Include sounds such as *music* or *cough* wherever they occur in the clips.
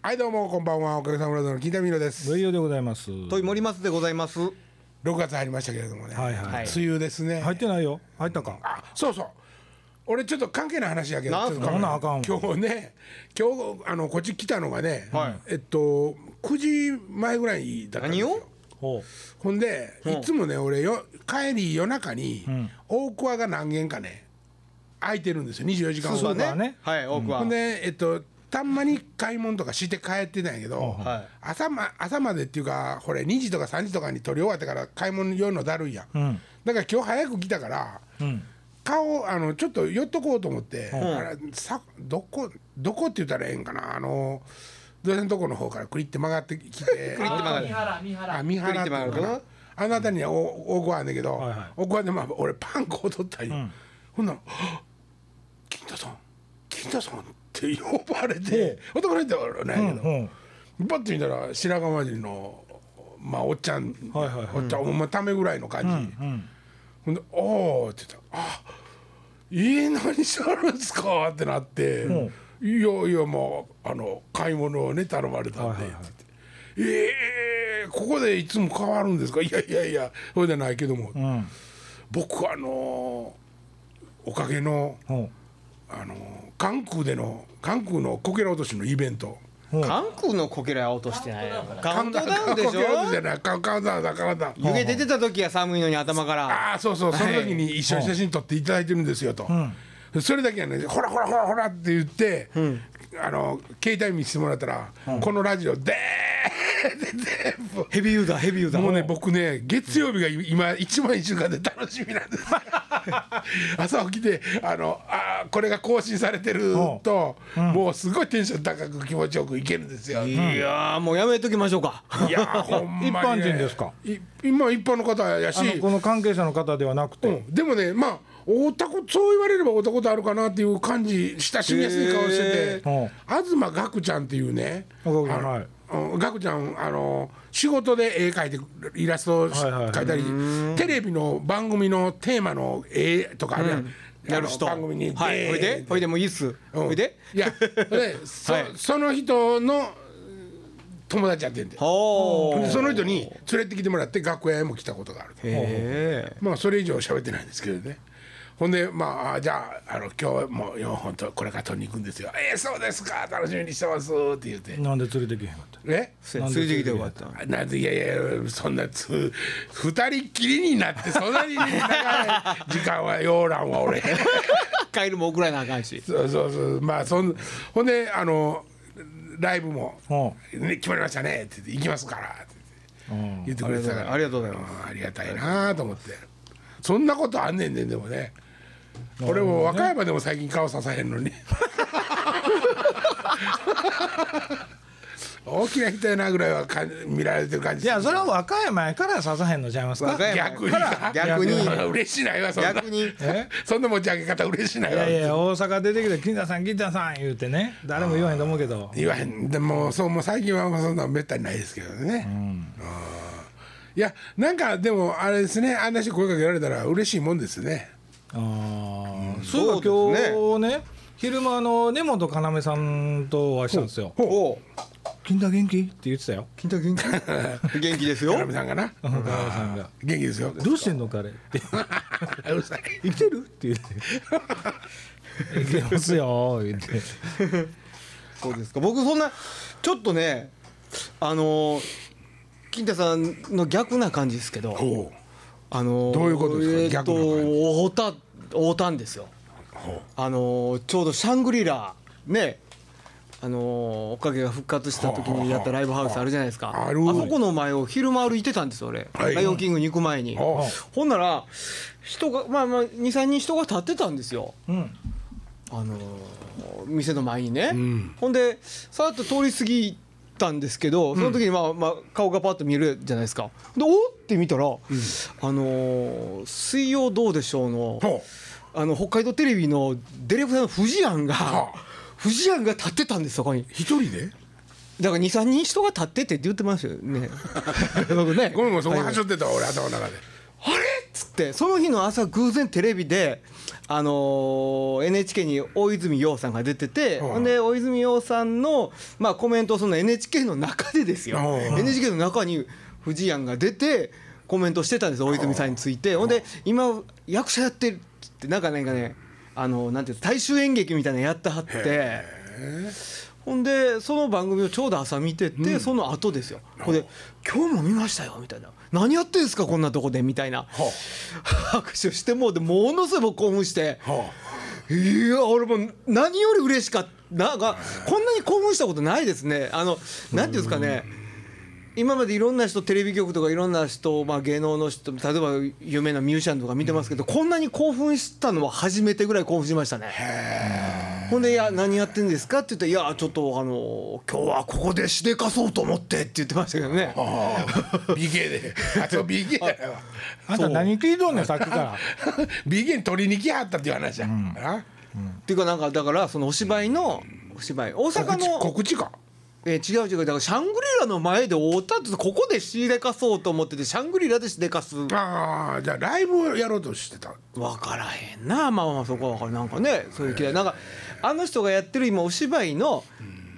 はいどうもこんばんは。おかげさまでの金田美濃です。無料でございます。とい森松でございます。6月入りましたけれどもね、はいはい。はい梅雨ですね。入ってないよ。入ったか。あそうそう。俺ちょっと関係ない話やけどなあかんわ。今日ね今日あのこっち来たのがね、はい。えっと9時前ぐらいだったんですよ。何を？ほほんでいつもね俺よ帰り夜中に、大桑が何軒かね空いてるんですよ。24時間そうだね。はい、奥は。ほんでえっとたんまに買い物とかして帰ってたんやけど、はい。朝ま朝までっていうかこれ2時とか3時とかに取り終わってから買い物寄るのだるいやん、ん。だから今日早く来たから、顔あのちょっと寄っとこうと思って、あれさどこどこって言ったらええんかなあのどうせのとこの方からクリって曲がってきて *laughs* クリって曲がる。あ三クリ原。ってあなたにはお大桑あんねんけど、はいはい。大桑でまあ俺パン粉を取ったんよ、ほんならはっ「金太さん。金太さん」って呼ばれて男の人はないけど、う。うん。パッと見たら白髪混じりのまあおっちゃん、はいはいはいおっちゃん、ほんまためぐらいの感じ、ほんで「おお」って言ったら「あ家何しはるんすか?」ってなって「いやいやもうあの買い物をね頼まれたんで」って言って「ええここでいつも変わるんですか?」いやいやいやそうじゃないけども、うん。僕あのおかげのほあの関空での関空のこけら落としのイベント。関空のこけら落としてない。よ。カウントダウンでしこけら落としじゃょない。カウントダウンだカウントダウン湯気出てた時は寒いのに頭から。ああそうそう。その時に一緒に写真撮っていただいてるんですよと、それだけはねほらほらほらほらって言って、あの携帯見せてもらったら、このラジオで全部。ヘビーユーザー、ヘビーユーザー。もうね僕ね月曜日が今一番一週間で楽しみなんです。*laughs* 朝起きてあのあーこれが更新されてると、もうすごいテンション高く気持ちよくいけるんですよ、いやーもうやめときましょうか。いやーほんまに、ね、*laughs* 一般人ですか？い今一般の方やし。この関係者の方ではなくて。うん、でもねまあ会ったことそう言われれば会ったことあるかなっていう感じ親しみやすい顔してへてー東岳ちゃんっていうね。岳ちゃんあの仕事で絵描いてイラストをはいはいはい。描いたりテレビの番組のテーマの絵とかあるやん、やる人。番組にはい。ほいで、ほいでもういいっす。うん。ほいで？いやでそ,、はい。その人の友達やってんで。その人に連れてきてもらって楽屋へも来たことがあるへえ。まあそれ以上喋ってないんですけどねほんでまああじゃああの今日も4本とこれから取りに行くんですよ「えー、そうですか。楽しみにしてます」って言って。なんで連れてけへんかった？え？連れてきてよかった。なんでいやいやそんなつ二人っきりになってそんなに長い *laughs* 時間はようらんわ俺 *laughs* 帰るも送らなあかんし。そうそうそう。まあそんほんであのライブもほ「ね、決まりましたね」って言って「行きますから」って。言って。くれてたから。ありがとうございまうんありがたいなと思って。そんなことあんねんねんでもね俺も和歌山でも最近顔ささへんのに。*laughs* 大きな人やなぐらいはかん見られてる感じいやそれは和歌山やからささへんのちゃいますか？逆に逆に。嬉しないわそんな。逆に。え？そんな持ち上げ方嬉しないわ。いやいや大阪出てきて金田さん金田さん言うてね。誰も言わへんと思うけど。言わへん。でもそうもう最近はもうそんなめったにないですけどね、うん。いやなんかでもあれですね。あんな人声かけられたら嬉しいもんですねああ。そうい今日ね。昼間あの根本要さんとお会いしたんですよ。お金田元気？って言ってたよ。金太元気？*laughs* 元気ですよ。要さんがな。要さんが。元気ですよ。どうしてんの彼って。うるさい。生きてる？って言って。*laughs* 生きてますよ。言って。そうですか。僕そんなちょっとねあの金太さんの逆な感じですけど。ほあのどういうことですか？えーっと逆な感大田大田んですよ。あのちょうどシャングリラねあのおかげが復活した時にやったライブハウスあるじゃないですか。ある。そこの前を昼間歩いてたんですよ俺、はい。ライオンキングに行く前に、ほほんなら人がまあまあ23人人が立ってたんですよ。うん。あのー店の前にね、ん。ほんでさっと通り過ぎたんですけどその時にまあ、まあ、顔がパッと見えるじゃないですか。でおっって見たら、あのー水曜どうでしょう」のほあの北海道テレビのディレクターの藤庵が、は藤庵が立ってたんですそこに。一人で？だから23人人が立っててって言ってましたよね。*laughs* 僕ね。ごめんごめんそこはしょってたわ俺頭の中で。あれ？ってその日の朝偶然テレビで、あのー NHK に大泉洋さんが出てて、はいほんで大泉洋さんの、まあ、コメントをその NHK の中でですよ、はい NHK の中に藤庵が出てコメントしてたんです大泉さんについて。ほんで今役者やってるってなんかなんかねあのなんていうの大衆演劇みたいなのやってはって。ほんでその番組をちょうど朝見てて、その後ですよ。ほんで「今日も見ましたよ」みたいな「何やってんすかこんなとこで」みたいな。は拍 *laughs* 手してもうでものすごい興奮して。あ。はいや俺もう何より嬉しかった。なんかこんなに興奮したことないですね。あのなんていうんですかね。今までいろんな人テレビ局とかいろんな人、まあ、芸能の人例えば有名なミュージシャンとか見てますけど、こんなに興奮したのは初めてぐらい興奮しましたね。ほんで「いや何やってんですか?」って言って「いやちょっとあの今日はここでしでかそうと思って」って言ってましたけどね。ああ。美芸で。あと美芸だよあんた何聞いとんねんさっきから。*laughs* 美芸取りに来はったっていう話や、あっていうかなんかだからそのお芝居のお芝居大阪の告知か。えー違う違うだからシャングリラの前で会うたってここでしでかそうと思っててシャングリラでしでかす。ああじゃあライブをやろうとしてた。分からへんな。まあまあそこは分かるなんかねそういう気でなんかあの人がやってる今お芝居の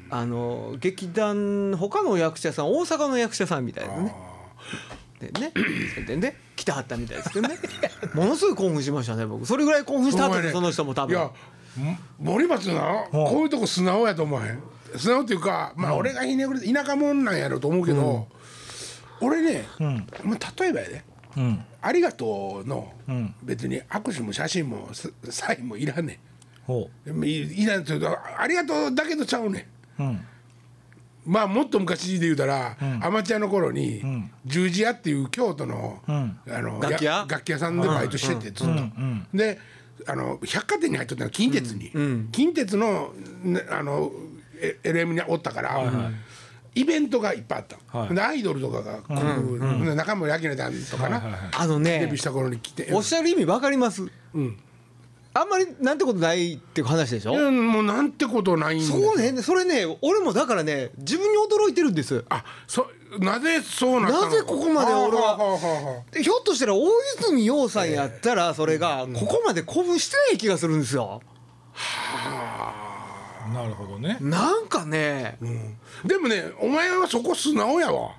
あの劇団他の役者さん大阪の役者さんみたいなね。でねでね来てはったみたいですけどね。*laughs* ものすごい興奮しましたね僕。それぐらい興奮した後でその人も多分。いやも森松なこういうとこ素直やと思わへん？素直っていうかまあ俺がひねくれて田舎者なんやろうと思うけど、俺ね、まあ、例えばやで。うん「ありがとう」の。ん。別に握手も写真もササインもいらんねほんいいらんって言うと「ありがとう」だけどちゃうねん。ううん。まあもっと昔で言うたら、アマチュアの頃に、十字屋っていう京都の,、ん。あの楽器屋？や楽器屋さんでバイトしててずっと。であの百貨店に入っとったの近鉄に、近鉄の,、ね、あのえ LM におったから、イベントがいっぱいあった、はい。でアイドルとかが来る、で中森明菜ちゃんとかな、あのねデビューした頃に来て。おっしゃる意味分かります、あんまりなんてことないっていう話でしょ、うんもうなんてことないんですそうね。それね俺もだからね自分に驚いてるんです。あそなぜそうななぜここまで俺はひょっとしたら大泉洋さんやったらそれがここまで興奮してない気がするんですよ。なるほどね。なんかね。でもねお前はそこ素直やわ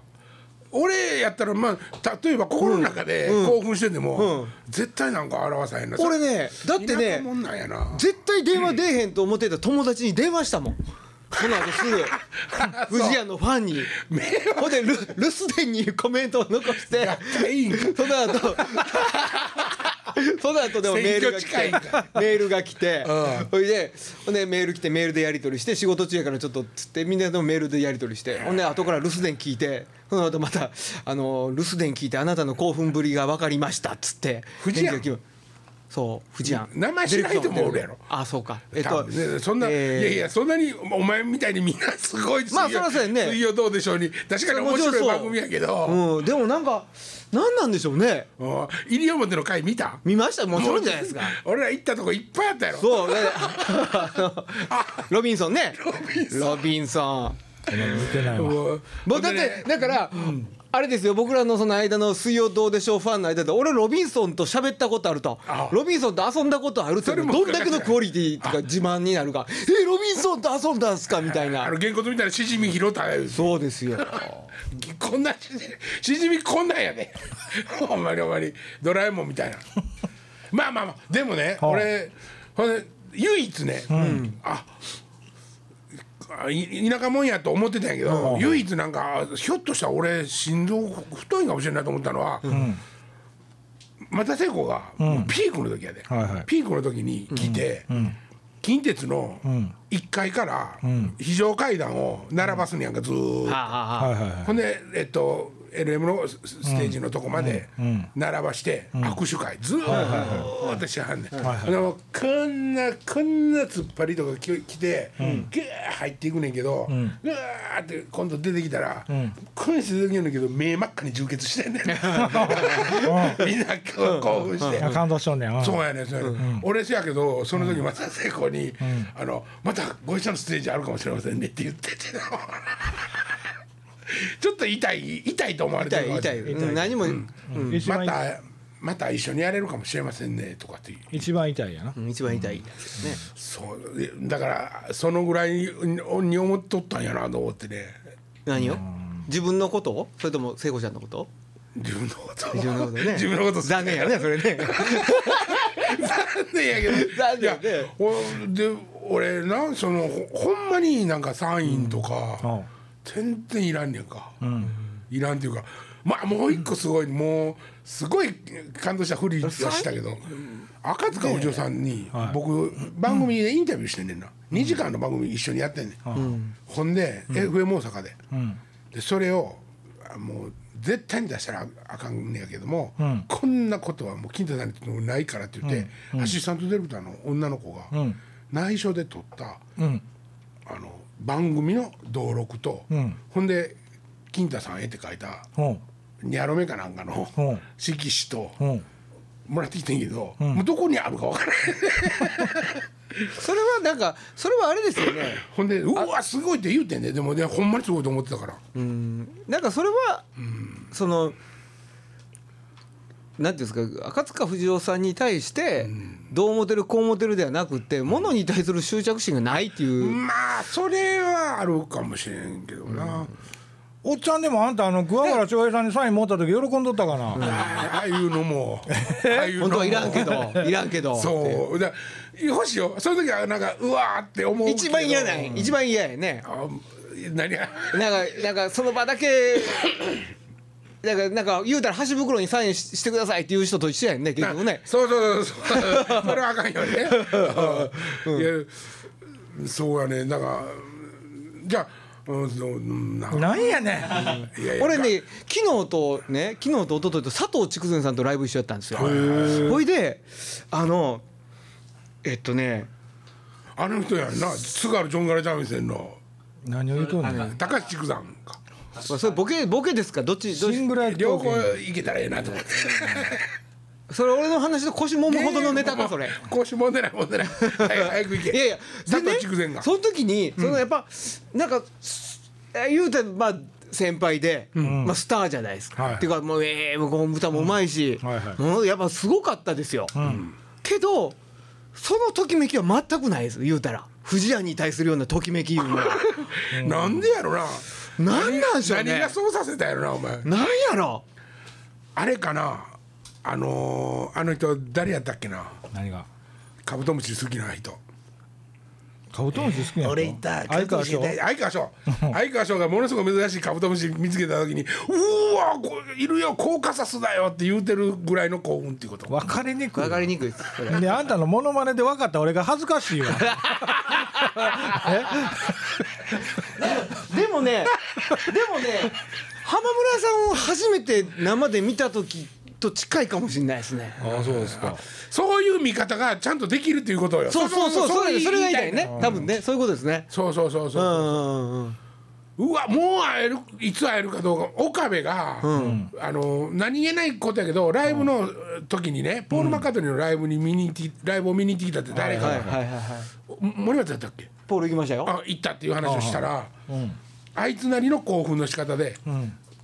俺やったらまあ例えば心の中で興奮してても、うん。絶対なんか表さへんな俺ねだってねもんなんやな。絶対電話出えへんと思ってた友達に電話したもん。その後すぐ。*laughs* 藤谷のファンに。ほんで留留守電にコメントを残して。その後 *laughs* その後でもメールが来て。メールが来て。うん。ほいでほんでメール来てメールでやり取りして仕事中やからちょっとつってみんなでもメールでやり取りしてほんで後から留守電聞いてその後またあの留守電聞いてあなたの興奮ぶりが分かりましたっつって藤谷。返事が来るそう藤谷。名前知らない人もおるやろ。あそうか。えっとねそんな、えーいやいやそんなにお前みたいにみんなすごい水曜,、まあそらそうやね。水曜どうでしょうに。確かに面白い番組やけど、うん。でもなんか何なんでしょうね。うん。西表の回見た？見ましたもちろんじゃないですか。俺ら行ったとこいっぱいあったやろ。そう。*laughs* ロビンソンね。ロビンソンもうもうだってだから、あれですよ僕らのその間の「水曜どうでしょう」ファンの間で俺ロビンソンと喋ったことあると。あ。ロビンソンと遊んだことあるってどんだけのクオリティとか自慢になるか「えロビンソンと遊んだんすか?」みたいあなのげんこつみたいなしじみ拾ったやつそうですよ。*laughs* こんなしじしじみこんなんやで *laughs* ほんまにほんまに。ドラえもんみたいな。まあまあまあ。でもね、はあ俺ほんで唯一ね、あ田舎もんやと思ってたんやけど、唯一なんかひょっとしたら俺心臓太いかもしれないと思ったのは、また聖子が、ピークの時やで、はいはい。ピークの時に来て、近鉄の1階から非常階段を並ばすんやんかずーっと。ほんでえっと LM のスステージのとこまで並ばして握手会ずーっとしはんねん。でもこんなこんな突っ張りとかき来てグー入っていくねんけどグーって今度出てきたらこん。して出てきんねんけど目真っ赤に充血してんねん。*laughs* みんな興奮して。あ感動しとんねんうん。そうやねそうやね、俺せやけどその時また聖子に、あの「またご一緒のステージあるかもしれませんね」って言ってて *laughs* ちょっと痛い痛いと思われてる痛い痛い、うん。何も、うん。一番またまた一緒にやれるかもしれませんねとかっていう。一番痛いやな。うん一番痛い。やつですね。そうでだからそのぐらいにに思っとったんやなと思ってね。何を？自分のこと？をそれとも聖子ちゃんのこと？自分のこと？自分のことね。*laughs* 自分のこと残念やねそれね。*laughs* 残念やけど。残念やね。いやほで俺なそのほほんまになんかサインとか、うん全然いらんねんか、いらんっていうかまあもう一個すごいもうすごい感動したふりはしたけど赤塚不二夫さんにはい。僕番組でインタビューしてんねんな。2時間の番組一緒にやってんねん。ほんで FM 大阪で。うん。でそれをあもう絶対に出したらあかんねやけども、ん。こんなことはもう金太さんにないからって言って、アシスタントディレクターの女の子がん。内緒で撮った、うん。あの番組の登録と、ん。ほんで「金太さんへ」って書いたうん。ニャロメかなんかのうん。色紙とうん。もらってきてんけど、もうどこにあるかわからない *laughs* それはなんかそれはあれですよね。*laughs* ほんで「うわすごい」って言うてんねでもねほんまにすごいと思ってたから。うん。なんかそれはそのなんていうんですか赤塚不二夫さんに対してどう思ってるこう思ってるではなくってものに対する執着心がないっていう。まあそれはあるかもしれんけどな、おっちゃんでもあんたあの桑原翔平さんにサイン持った時喜んどったかな、あああいうのもああいうのも。*laughs* 本当はいらんけどいらんけど。そう。だ欲しいよ。その時はなんかうわーって思う一番嫌ない一番嫌やね。あ何が？なんかなんかその場だけなんかなんか言うたら箸袋にサインししてくださいっていう人と一緒やんね結局ね。そうそうそうそう。それはあかんよね、い *laughs* やそうやね。なんかじゃあうんそううんななんやねん。いやいや。俺ね昨日とね昨日と一昨日と佐藤筑前さんとライブ一緒やったんですよ。ほいであのえっとねあの人やんな。津軽ジョンガラ三味線の。何を言うとんねん。高橋筑山かまあそれボケボケですか？どっちどっちシングル両方いけたらええなと思って。それ俺の話と腰もむほどのネタか？それ。腰もんでないもんでない。早早く行け。いやいや佐藤筑前が。その時にそのやっぱなんかえ言うてまあ先輩で、まあ、スターじゃないですか、はい。っていうかもうええもう歌もうまいし、はいはい。もうやっぱすごかったですよ、けどそのときめきは全くないです。言うたら。藤谷に対するようなときめきいうのは。*laughs* なんでやろな *laughs* なんなんでしょうね。何がそうさせたやろなお前。なんやろ。あれかな。あのーあの人誰やったっけな。何が？カブトムシ好きな人。カブトムシ好きなの俺いた。相川翔？相川翔。*laughs* 相川翔がものすごく珍しいカブトムシ見つけた時に「うーわこいるよコーカサスだよ」って言うてるぐらいの興奮っていうこと。分かりにくい。分かりにくいですそれ。であんたのモノマネで分かった俺が恥ずかしいわ。*laughs* でもねでもね浜村さんを初めて生で見た時と近いかもしれないですね。ああそうですか。そういう見方がちゃんとできるっていうことよ。そうそうそうそれそれが言いたいね。な多分ねそういうことですね。そうそうそうそう。う、んうんうんうわもう会えるいつ会えるかどうか岡部が、あの何気ないことやけどライブの時にね、ポール・マッカートニーのライブに見にライブを見に行ってきたって誰かが、はいはいはいはい森松やったっけ？ポール行きましたよ。あ行ったっていう話をしたら、あいつなりの興奮の仕方で、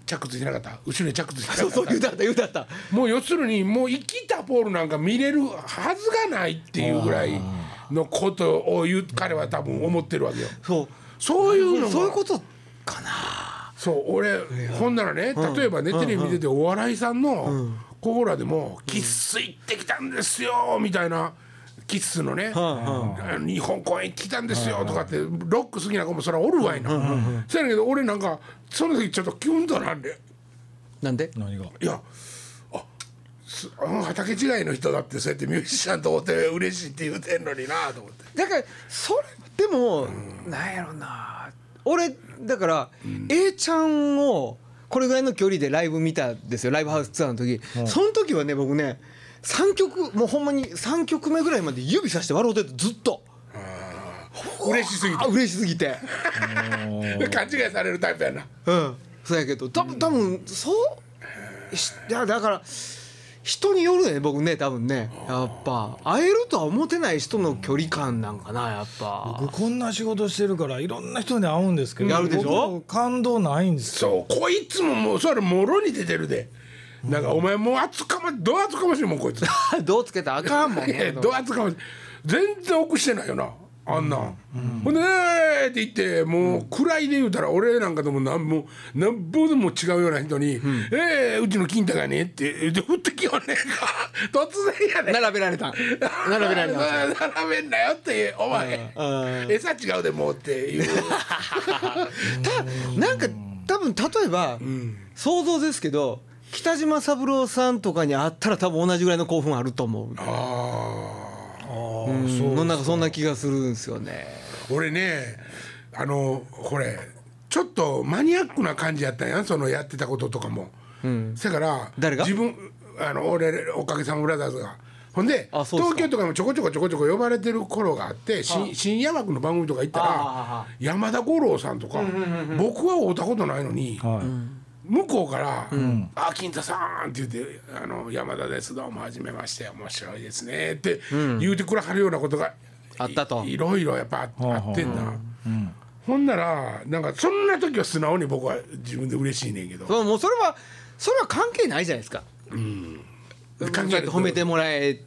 着地しなかった。後ろに着地しなかった。そうそう言うたった言うた。ったもう要するにもう生きたポールなんか見れるはずがないっていうぐらいのことを言う彼は多分思ってるわけよ。そう。そういうのが。そういうことかな。そう俺ほんならね例えばねテレビ見ててお笑いさんのコーラでも「キッス行ってきたんですよ」みたいな。キッスのね、あの日本公演行ってきたんですよとかってロック好きな子もそれはおるわいな、そうやねんけど俺なんかその時ちょっとキュンとなんで。なんで？何が？いやあすあの畑違いの人だってそうやってミュージシャンと思って嬉しいって言うてんのになと思って。だからそれでも、なんやろな。俺だから、A ちゃんをこれぐらいの距離でライブ見たんですよ。ライブハウスツアーの時、その時はね僕ね3曲もうほんまに3曲目ぐらいまで指さして笑うててずっと。嬉しすぎて。あ嬉しすぎて。*laughs* 勘違いされるタイプやな。うん。そうやけど多分多分そう？しいやだから人によるね僕ね多分ね。やっぱ会えるとは思ってない人の距離感なんかなやっぱ。僕こんな仕事してるからいろんな人に会うんですけどやるでしょ？僕感動ないんですよ。そうこいつももうそれもろに出てるでなんかお前もう厚かまどう厚かましいもんこいつ。*laughs* どうつけたらあかんもんいやどう厚かましい。全然奥してないよな。あんなん、ほんで「えー!」って言ってもう暗いで言うたら俺なんかでもなんもなんぼでも違うような人に「えーうちの金太がね」って言って降ってきよんねんか。*laughs* 突然やねん。並べられた。*laughs* 並べられた並べんなよってお前。餌違うでもうっていう。なんか多分例えば、想像ですけど北島三郎さんとかに会ったら多分同じぐらいの興奮あると思うあうんなんかそんな気がするんですよね。ー俺ねあのこれちょっとマニアックな感じやったんやそのやってたこととかも、せやから誰が？自分あの俺おかげさまブラザーズが。ほんで東京とかもちょこちょこちょこちょこ呼ばれてる頃があってし深夜枠の番組とか行ったあら山田五郎さんとか僕は会うたことないのに、はい向こうから「あ金太さん」って言って「あの山田ですどうもはじめまして面白いですね」って言うてくれはるようなことがあったと。いいろいろやっぱあってんな。ほんならなんかそんな時は素直に僕は自分で嬉しいねんけど。そうもうそれはそれは関係ないじゃないですか。関係ない褒めてもらえ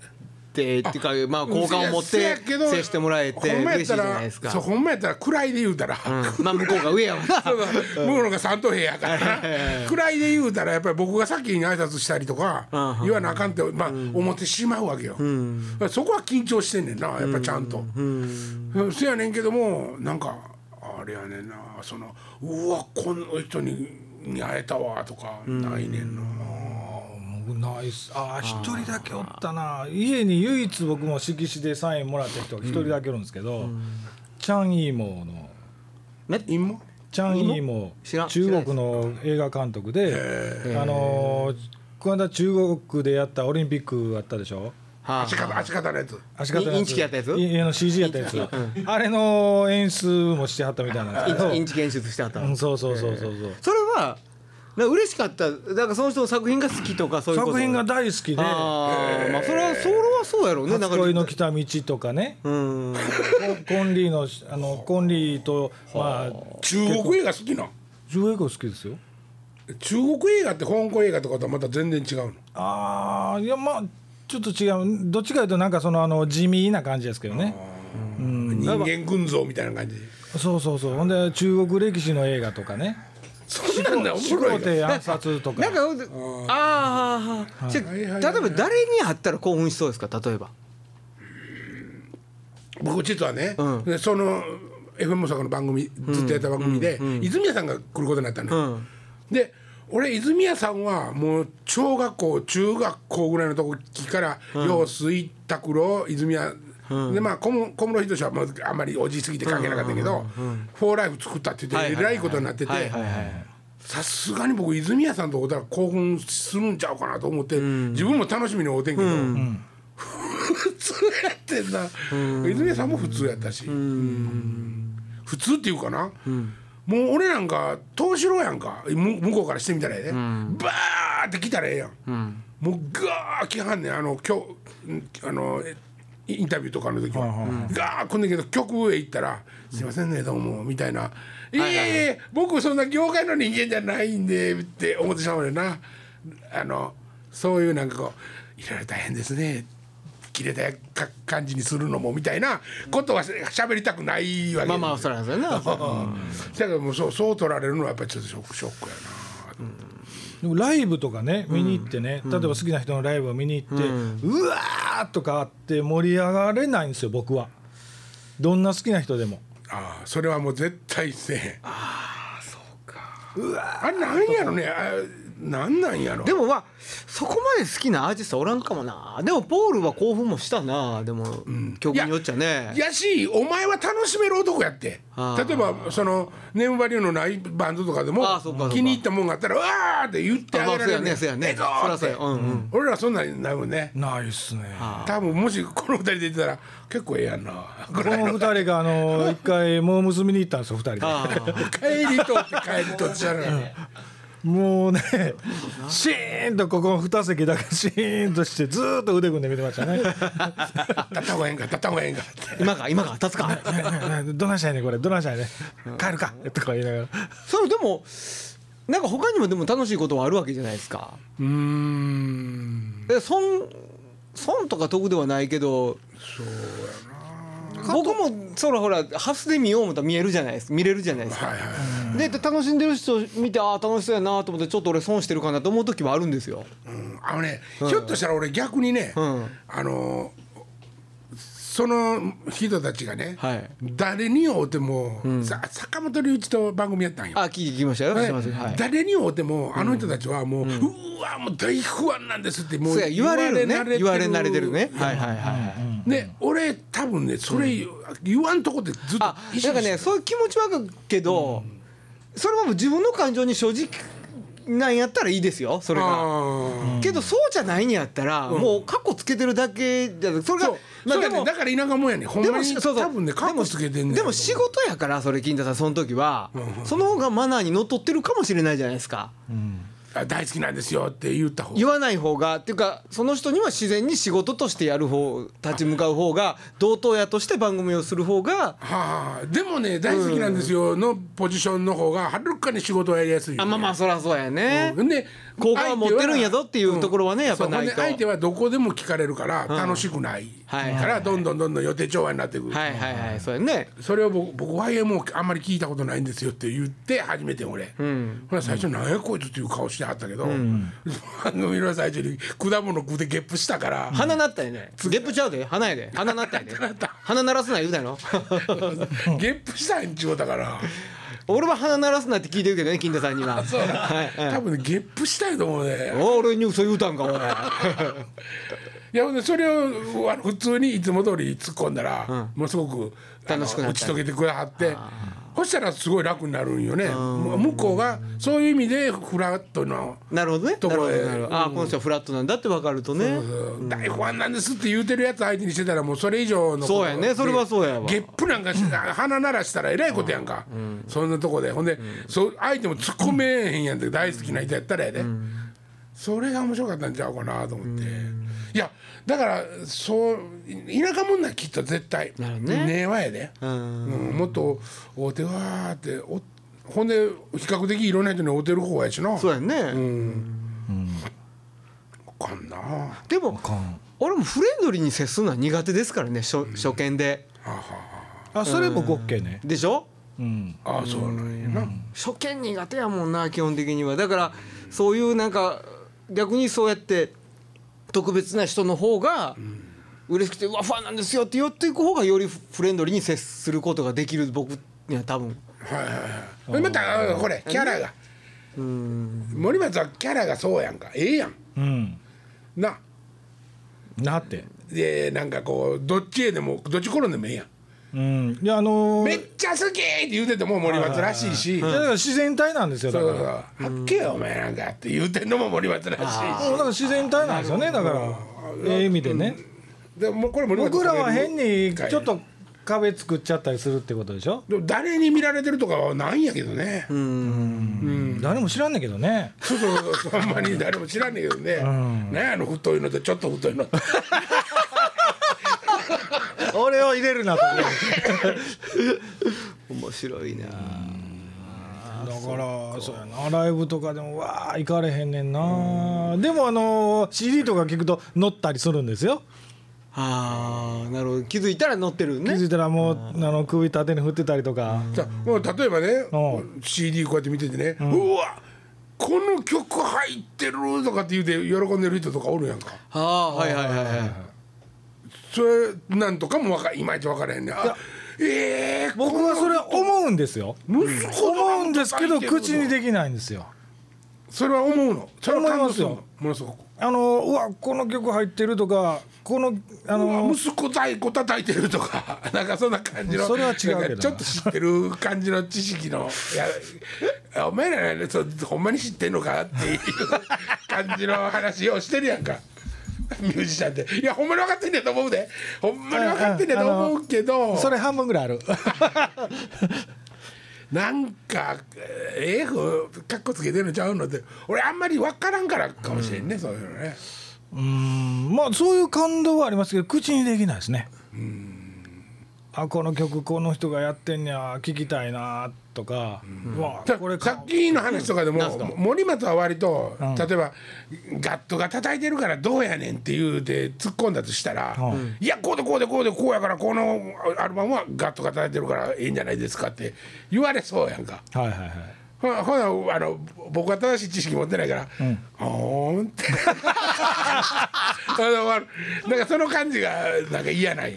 てっていうかまあ好感を持って接してもらえてほんまやった嬉しいじゃないらですか。そうほんまやったら位で言うたら、うん。まあ向こうが上やわな。*laughs* そうだ向こうのが三等兵やから。な位で言うたらやっぱり僕が先に挨拶したりとかうん。言わなあかんって、まあ、思ってしまうわけよ、そこは緊張してんねんなやっぱちゃんと、そやねんけどもなんかあれやねんなそのうわこの人にに会えたわとかないねんな、僕ないっす。ああ一人だけおったな。家に唯一僕も色紙でサインもらった人が一人だけおるんですけど、チャン・イーモーのね今チャン・イーモ？ー中国の映画監督であのーこの間中国でやったオリンピックあったでしょ？はあ。足方足方のやつ。足利のインチキやったやつ？いの CG やったやつ、あれの演出もしてはったみたいな。んですイけどンチインチ研修してあった。うんそうそうそうそうそう、それはな嬉しかった。だからその人の作品が好きとかそういうこと。作品が大好きで。ああまあそれはそれはそうやろうね。なんか初恋の来た道とかね。うん。ココンリーのあのコンリーとまあ中国映画好きなん中国映画好きですよ。中国映画って香港映画とかとはまた全然違うの？ああいやまあちょっと違う。どっちかというとなんかそのあの地味な感じですけどね。人間群像みたいな感じ。そうそうそう。ほんで中国歴史の映画とかねそんなんだお始もろいの皇帝暗殺とか。なんかああ例えば誰に会ったら興奮しそうですか例えば？僕実はね、うん。でその FM 大阪の番組ずっとやった番組で、泉谷さんが来ることになったのよ、うん。で俺泉谷さんはもう小学校中学校ぐらいの時から陽水拓郎泉谷、でまあ小室小室仁はもうあんまりおじいすぎて関係なかったけど「フォーライフ作ったって言ってえらいことになっててさすがに僕泉谷さんと会ったら興奮するんちゃうかなと思って、自分も楽しみに会うてんけど、普通やってんな、泉谷さんも普通やったし、普通っていうかな、もう俺なんか東四郎やんかむ向こうからしてみたらやで、バーって来たらええやん、もうガー来はんねん。あの今日んあのえインタビューとかの時は、ガー来んねんけど局へ行ったら「すいませんねどうも」みたいな「いやいやい。や僕そんな業界の人間じゃないんで」って思ってしまうよな。あのそういうなんかこう「いろいろ大変ですね」切れたか感じにするのもみたいなことはしゃべりたくないわけ。まあまあそれはそうやな。*laughs* だけどもうそうそう取られるのはやっぱりちょっとショックショックやなでもライブとかね見に行ってね、例えば好きな人のライブを見に行って、うわーとかあって盛り上がれないんですよ僕は。どんな好きな人でも。ああそれはもう絶対せえへん。ああそうか。うわあれなんやろね。あなんなんやろ。でもまあそこまで好きなアーティストおらんかもな。でもポールは興奮もしたな。でも、曲によっちゃね。やしお前は楽しめる男やって。例えばそのネームバリューのないバンドとかでも気に入ったもんがあったら「うわ!」って言ってあげられるねそうやね。ええぞー俺らそんなんないもんね。ないっすね。多分もしこの二人で言ってたら結構ええやんな。この二人があの *laughs* 一回モームに行ったんですよ二人で。あ帰りとって帰りとってしゃらないもうねシーンとここ二席だけシーンとしてずーっと腕組んで見てましたね。*laughs* 立った方がええんか立った方がええんか今か今か立つか。どないしたいねんこれどないしたいねん。帰るかとか言いながら。それでもなんか他にもでも楽しいことはあるわけじゃないですか。うーん。で損損とか得ではないけど僕もそらほらハスで見よう思ったら見えるじゃないです見れるじゃないですか、はいはい、で楽しんでる人見てああ楽しそうやなと思ってちょっと俺損してるかなと思う時はあるんですよ。うん、あのね、ひょっとしたら俺逆にね、うん。あのその人たちがね、はい。誰に会うても、さ坂本龍一と番組やったんよ。あ聞きましたよ。ねすいはい。誰に会うてもあの人たちはもう、うわもう大不安なんですってもそうや言われるね。言われ慣れてるね。ははいはいはいはい。で俺多分ねそれ言わんとこでずっとあなんかねそういう気持ちわかるけど、それはもう自分の感情に正直なんやったらいいですよそれが。あけどそうじゃないんやったら、もうカッコつけてるだけじゃそれがそう、そうやねだから田舎もんやねん。ほんでまにもそうそう。多分ねカッコつけてんねん。でも仕事やからそれ金田さんその時は、その方がマナーにのっとってるかもしれないじゃないですか。あ大好きなんですよって言った方。が言わない方がっていうかその人には自然に仕事としてやる方立ち向かう方が同等屋として番組をする方がはあ、でもね大好きなんですよのポジションの方がはるかに仕事はやりやすいよあまあまあそりゃそうやね、うん。で効果は持ってるんやぞっていうところはねやっぱないと。相手はどこでも聞かれるから楽しくない。はいからどんどんどんどん予定調和になっていく、はいはいはいそうやね。それを僕僕 YMO あんまり聞いたことないんですよって言って初めて俺、ほら最初「何やこいつ」っていう顔してはったけど、番組の最初に果物食うてゲップしたから、鼻なったよね。ゲップちゃうで鼻やで。鼻なったやで *laughs* 鼻鳴らすな言うたの *laughs* ゲップしたんちゅうだから。俺は鼻鳴らすなって聞いてるけどね金田さんには。*laughs* そう。はい。はい多分ねゲップしたいと思うね。お俺に嘘言うたんかおい *laughs* いやそれを普通にいつも通り突っ込んだら、ものすごく楽しくなった打ち解けてくれはってそしたらすごい楽になるんよね。向こうがそういう意味でフラットのなるほどね。ところへなる。ほどああこの人はフラットなんだって分かるとね。大ファンなんですって言うてるやつ相手にしてたらもうそれ以上のそうやね。それはそうやわ。ゲップなんかし鼻鳴らしたらえらいことやんか、そん。なとこでほんで、そう相手も突っ込めへんやんって大好きな人やったらやで、それが面白かったんちゃうかなと思って、いやだからそう田舎もんなきっと絶対。なるほどね。根はやで、うん。もっと会うてわーっておほんで比較的いろんな人に会うてる方やしな。そうやね、あかんな。でも俺もフレンドリーに接するのは苦手ですからね初初見で。あそれ僕 OK ね。でしょ？うん。ああそうなんやな、初見苦手やもんな基本的には。だからそういうなんか逆にそうやって特別な人の方が嬉しくて「うわファンなんですよ」って言っていく方がよりフレンドリーに接することができる僕には多分。はいはいはい。またこれキャラが。森松はキャラがそうやんか。ええやん。うん。な。なって。でなんかこうどっちへでもどっち転んでもええやんうん。いやあのー。めっちゃ好きって言うてても森松らしいし、いやだから自然体なんですよだそうかそう。はっけよお前なんかって言うてんのも森松らしいらだから自然体なんですよねだから。ええ意味でね。しでもうこれ森松僕らは変にはいちょっと壁作っちゃったりするってことでしょ？でも誰に見られてるとかはないんやけどね、誰も知らんねんけどね。そうそうそう。ほんまに誰も知らんねんけどね、ねあの太いのとちょっと太いのと俺を入れるなと面白いな。だからそうやな。ライブとかでもわあ行かれへんねんな。でもあの CD とか聞くと乗ったりするんですよ。あーなるほど。気づいたら乗ってるね。気づいたらもうあの首縦に振ってたりとか。さもう例えばねう CD こうやって見ててね、うわこの曲入ってるとかって言うて喜んでる人とかおるやんか。ああはいはいはいはいそれなんとかもわかいまいち分からへんねん。あええー、僕はそれは思うんですよ。息子の思うんですけど口にできないんですよ。それは思うの？それは感動する思いの？ものすごく。あのうわこの曲入ってるとかこのあの息子太鼓叩いてるとか。*laughs* なんかそんな感じの。それは違うけどちょっと知ってる感じの知識の。いやお前らねそうほんまに知ってんのかっていう感じの話をしてるやんか *laughs* ミュージシャンっていやほんまに分かってんねやと思うで。ほんまに分かってんねやと思うけど。それ半分ぐらいある。*laughs* なんかええふうかっこつけてるのちゃうのって。俺あんまり分からんからかもしれんね、そういうのね。うんまあそういう感動はありますけど口にできないですね。あこの曲この人がやってんねや聞きたいなっとか、うわさこれさっきの話とかでも森松は割と、ん。例えばガットが叩いてるからどうやねんって言うて突っ込んだとしたら、うん。いやこうでこうでこうでこうやからこのアルバムはガットが叩いてるからいいんじゃないですかって言われそうやんか。はいはいはい。ほなほなあの僕は正しい知識持ってないから「あーん」って。*laughs* なんかその感じがなんか嫌なんや。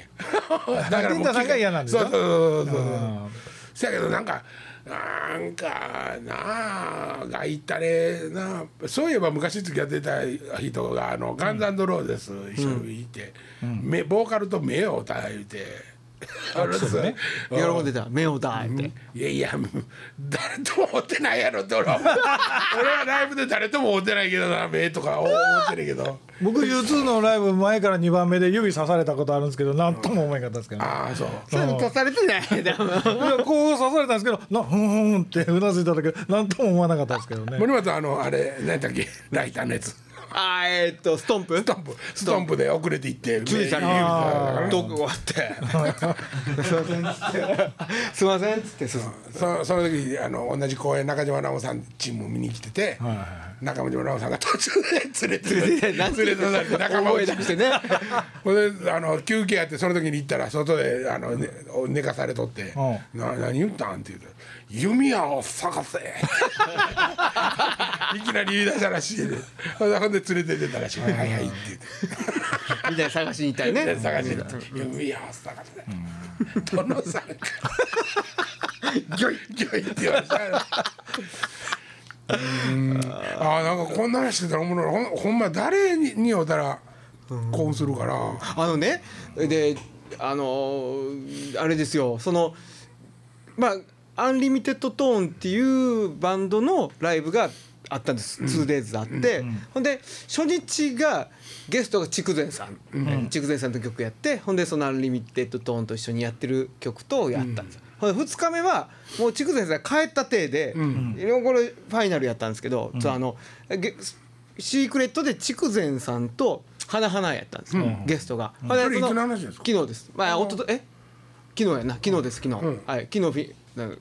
だからリンダさんが嫌なんですか？そうそうそうそうそやけどなんかなんかなあがいったねな。あそういえば昔付き合ってた人があのガンズローゼス一緒にいて、目ボーカルと目をたいて。あのそうね。喜んでた。目をだーって。いやいや誰とも会ってないやろって俺は俺はライブで誰とも会ってないけどな目とか思ってるけど。僕 U2 のライブ前から2番目で指刺されたことあるんですけど何とも思えなかったですけど、ね、ああそう。それ足されてない。でもいやこう刺されたんですけどなふんふんってうなずいただけ何とも思わなかったですけどね。森松あのあれ何だっけ？ライターのやつあーえーっとストンプ？ストンプ。ストンプで遅れていって注意されるあー。どこ終わ *laughs* って。すいませんっつって。すいませんそその時あの同じ公演中島奈緒さんチーム見に来てて、中島奈緒さんが途中で連れて連れて連れてされて仲間大声内出してね。ほんであの休憩やってその時に行ったら外であの、ね、寝かされとって「な何言ったん?」って言うと「弓矢を探せ」*laughs* いきなり言い出したらしいでほんで連れて出たらしい「はいはい」って言って。みたいな探しに行ったりね。で探してた「弓矢を探せ」殿さんか。*laughs* ギョイギョイって言われたうん。ああなんかこんな話してたらおもろい。ほんほんま誰にに会うたら興奮するから。あのねであのーあれですよ。そのまあ Unlimited toneっていうバンドのライブがあったんです、2days あって、ほんで初日がゲストが竹善さん、竹善さんと曲やって。ほんでその Unlimited toneと一緒にやってる曲とやったんです。よ、ほんで2日目はもう筑前さんが帰った体で、これファイナルやったんですけど、そうあのゲシークレットで筑前さんと花々やったんです。よ、ゲストが。ほん昨日です。まあ、おととえ？昨日やな。昨日です昨日、うん。はい。昨日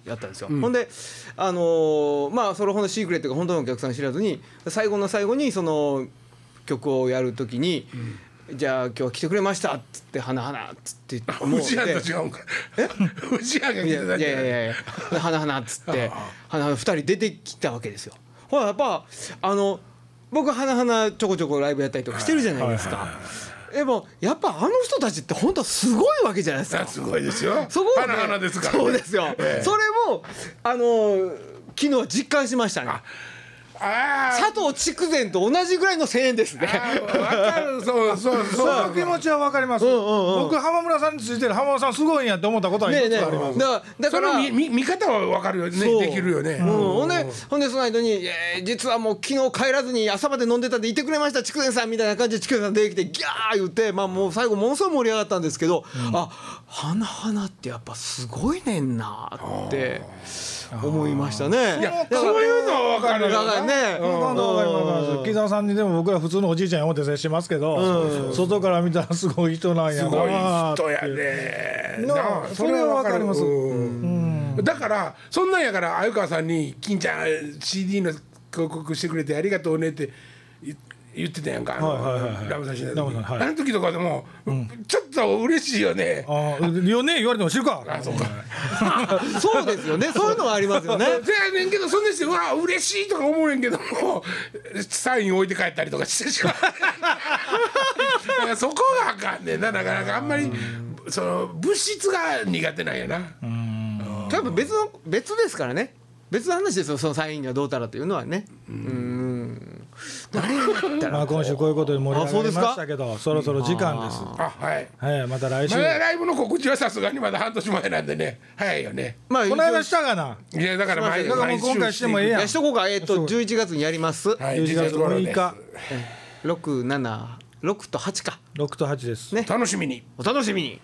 やったんですよ、ほんであのーまあそれほんのシークレットが本当のお客さん知らずに最後の最後にその曲をやるときに、じゃあ今日は来てくれましたっつって花々っつってもう藤谷と違うんか。藤谷 *laughs* が来てないやいやで花々っつって *laughs* 花々二人出てきたわけですよ。ほらやっぱあの僕花々ちょこちょこライブやったりとかしてるじゃないですか。でもやっぱあの人たちって本当すごいわけじゃないですか。すごいですよ。そこをね花々ですから、ね。そうですよ。ええそれもあの昨日は実感しましたね。ああ。佐藤筑前と同じぐらいの声援ですね。わかる。そうそうそう。そう気持ちはわかります、僕浜村さんについてる浜村さんすごいんやって思ったことはねえねえ一つあります、だからだそからの見見見方はわかるよね。できるよね。うん、ほんでほんでその間に、えー実はもう昨日帰らずに朝まで飲んでたんでいてくれました筑前さんみたいな感じで筑前さん出てきてギャー言ってまあもう最後ものすごい盛り上がったんですけど、あ花々ってやっぱすごいねんなって思いましたね。いやそういうのはわかるよだからね、木澤さん。にでも僕ら普通のおじいちゃん。や思って接してますけど、外から見たらすごい人なんやなすごい人やね。なそれはわかりますうん。だからそんなんやから鮎川さんに「金ちゃん CD の広告してくれてありがとうね」って言言ってたやんか、あのはいはいはいはい。ラブさんしない時、はい。あの時とかでも、ちょっと嬉しいよね。ああよね言われても知るか。あそうか。*laughs* そうですよね。そういうのはありますよね。*laughs* せやねんけどそんなしてうわ嬉しいとか思うねんけどもサイン置いて帰ったりとかしてしまう。*laughs* そこがあかんねんな。なかなかあんまりその物質が苦手なんやな。多分別の別ですからね。別の話ですよ。そのサインがどうたらというのはね。うんまあ今週こういうことで盛り上がりましたけどそろそろ時間です。あはい。はいまた来週。まだライブの告知はさすがにまだ半年前なんでね。早いよね。まあこの間したがな？いやだから毎だからもう今回してもええやん。いやしとこうか。えっと11月にやります。はい11月6日。676と8か。6と8です。ね。楽しみに。お楽しみに